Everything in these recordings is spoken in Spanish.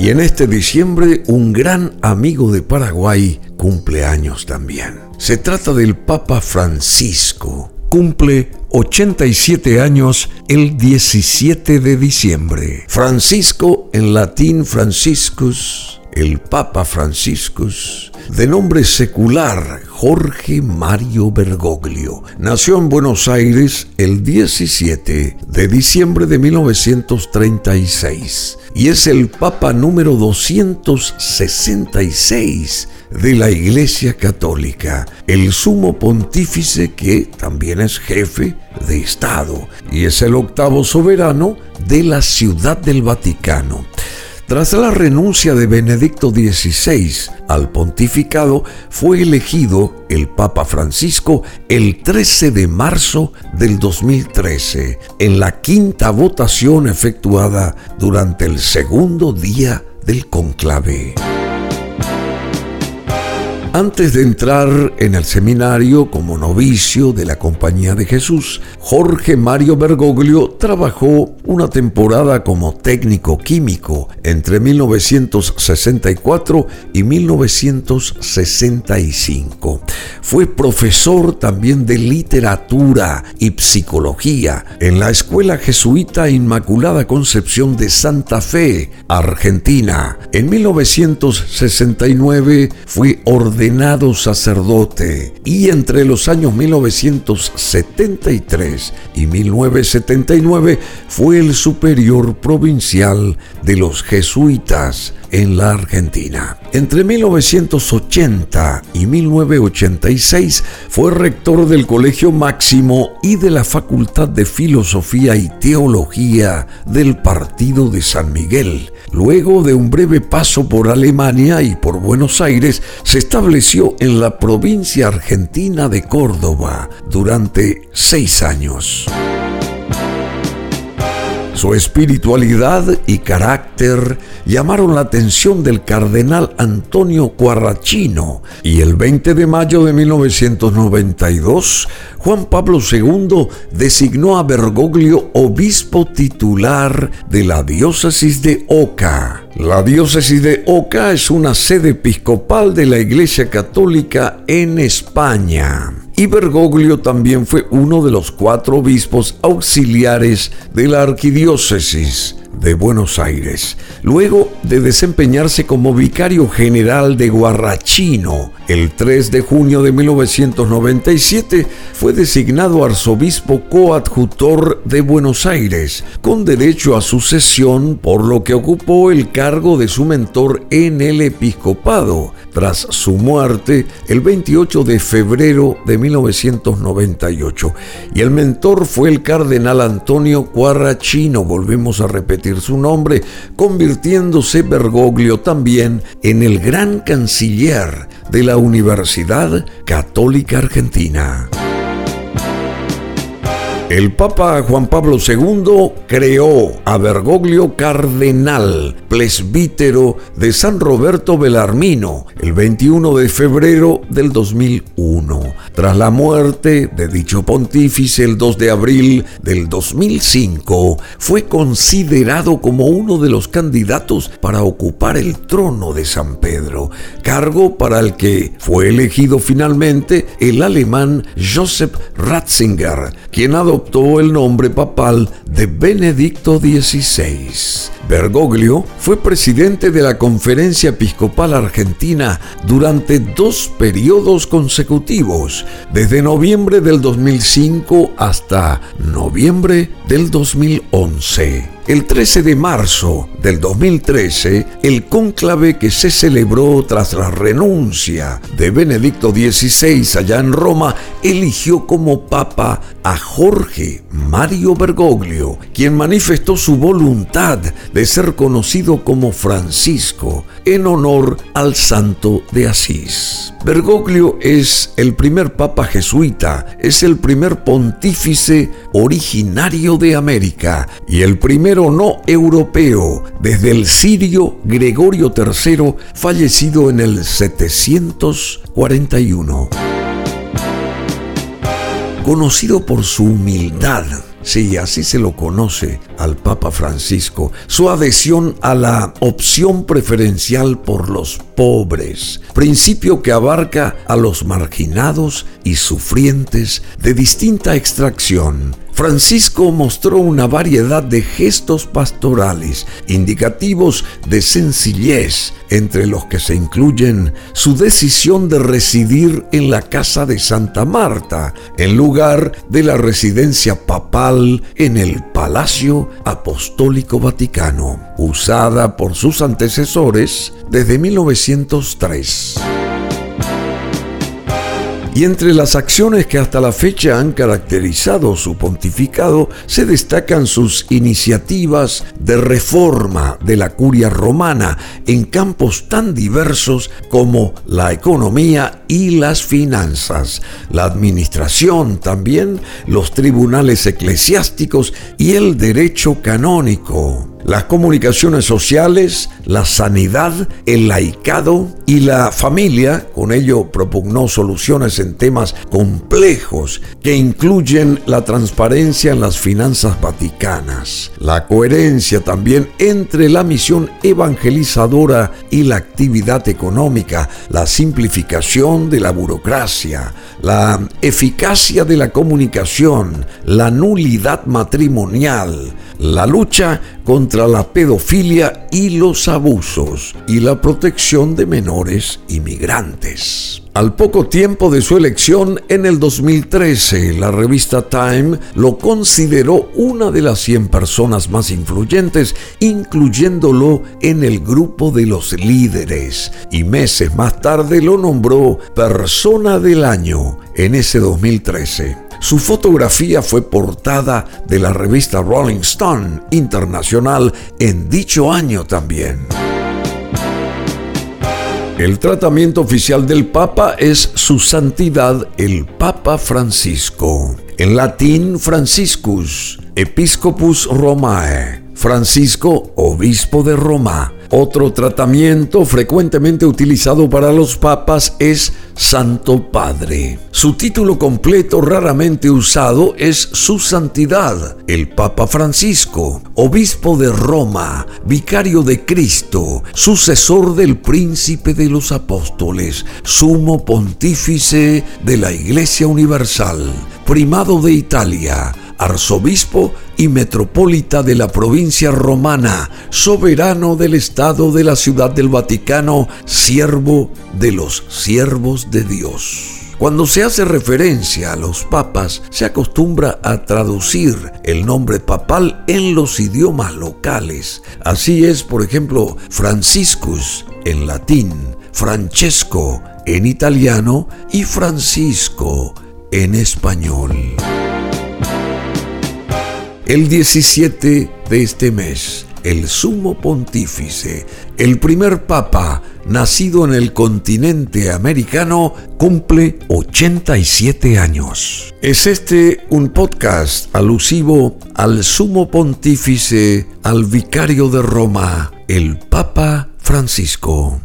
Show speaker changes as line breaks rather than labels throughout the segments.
Y en este diciembre un gran amigo de Paraguay cumple años también. Se trata del Papa Francisco. Cumple 87 años el 17 de diciembre. Francisco en latín Franciscus, el Papa Franciscus, de nombre secular Jorge Mario Bergoglio. Nació en Buenos Aires el 17 de diciembre de 1936 y es el Papa número 266 de la Iglesia Católica, el sumo pontífice que también es jefe de Estado y es el octavo soberano de la Ciudad del Vaticano. Tras la renuncia de Benedicto XVI al pontificado, fue elegido el Papa Francisco el 13 de marzo del 2013, en la quinta votación efectuada durante el segundo día del conclave. Antes de entrar en el seminario como novicio de la Compañía de Jesús, Jorge Mario Bergoglio trabajó una temporada como técnico químico entre 1964 y 1965. Fue profesor también de literatura y psicología en la Escuela Jesuita Inmaculada Concepción de Santa Fe, Argentina. En 1969 fue ordenado ordenado sacerdote y entre los años 1973 y 1979 fue el superior provincial de los jesuitas en la Argentina. Entre 1980 y 1986 fue rector del Colegio Máximo y de la Facultad de Filosofía y Teología del Partido de San Miguel. Luego de un breve paso por Alemania y por Buenos Aires, se estableció en la provincia argentina de Córdoba durante seis años. Su espiritualidad y carácter llamaron la atención del cardenal Antonio Cuarrachino y el 20 de mayo de 1992 Juan Pablo II designó a Bergoglio obispo titular de la diócesis de Oca. La diócesis de Oca es una sede episcopal de la Iglesia Católica en España. Y Bergoglio también fue uno de los cuatro obispos auxiliares de la arquidiócesis de Buenos Aires, luego de desempeñarse como vicario general de Guarrachino. El 3 de junio de 1997 fue designado arzobispo coadjutor de Buenos Aires, con derecho a sucesión, por lo que ocupó el cargo de su mentor en el episcopado, tras su muerte el 28 de febrero de 1998. Y el mentor fue el cardenal Antonio Guarrachino, volvemos a repetir su nombre, convirtiéndose Bergoglio también en el gran canciller de la Universidad Católica Argentina. El Papa Juan Pablo II creó a Bergoglio cardenal, presbítero de San Roberto Belarmino, el 21 de febrero del 2001. Tras la muerte de dicho pontífice el 2 de abril del 2005, fue considerado como uno de los candidatos para ocupar el trono de San Pedro, cargo para el que fue elegido finalmente el alemán Joseph Ratzinger, quien adoptó el nombre papal de Benedicto XVI. Bergoglio fue presidente de la Conferencia Episcopal Argentina durante dos periodos consecutivos, desde noviembre del 2005 hasta noviembre del 2011. El 13 de marzo del 2013, el cónclave que se celebró tras la renuncia de Benedicto XVI allá en Roma eligió como papa a Jorge Mario Bergoglio, quien manifestó su voluntad de ser conocido como Francisco en honor al santo de Asís. Bergoglio es el primer papa jesuita, es el primer pontífice originario de América y el primero no europeo desde el sirio Gregorio III, fallecido en el 741. Conocido por su humildad, Sí, así se lo conoce al Papa Francisco, su adhesión a la opción preferencial por los pobres, principio que abarca a los marginados y sufrientes de distinta extracción Francisco mostró una variedad de gestos pastorales indicativos de sencillez, entre los que se incluyen su decisión de residir en la casa de Santa Marta, en lugar de la residencia papal en el Palacio Apostólico Vaticano, usada por sus antecesores desde 1903. Y entre las acciones que hasta la fecha han caracterizado su pontificado se destacan sus iniciativas de reforma de la curia romana en campos tan diversos como la economía y las finanzas, la administración también, los tribunales eclesiásticos y el derecho canónico. Las comunicaciones sociales, la sanidad, el laicado y la familia. Con ello propugnó soluciones en temas complejos que incluyen la transparencia en las finanzas vaticanas, la coherencia también entre la misión evangelizadora y la actividad económica, la simplificación de la burocracia, la eficacia de la comunicación, la nulidad matrimonial, la lucha contra la pedofilia y los abusos y la protección de menores inmigrantes. Al poco tiempo de su elección en el 2013, la revista Time lo consideró una de las 100 personas más influyentes, incluyéndolo en el grupo de los líderes, y meses más tarde lo nombró persona del año en ese 2013. Su fotografía fue portada de la revista Rolling Stone Internacional en dicho año también. El tratamiento oficial del Papa es Su Santidad el Papa Francisco. En latín, Franciscus, Episcopus Romae, Francisco, obispo de Roma. Otro tratamiento frecuentemente utilizado para los papas es Santo Padre. Su título completo raramente usado es Su Santidad, el Papa Francisco, obispo de Roma, vicario de Cristo, sucesor del príncipe de los apóstoles, sumo pontífice de la Iglesia Universal, primado de Italia, arzobispo y metropolita de la provincia romana, soberano del Estado de la Ciudad del Vaticano, siervo de los siervos de Dios. Cuando se hace referencia a los papas, se acostumbra a traducir el nombre papal en los idiomas locales. Así es, por ejemplo, Franciscus en latín, Francesco en italiano y Francisco en español. El 17 de este mes, el sumo pontífice, el primer papa nacido en el continente americano, cumple 87 años. Es este un podcast alusivo al sumo pontífice, al vicario de Roma, el Papa Francisco.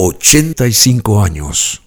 85 años.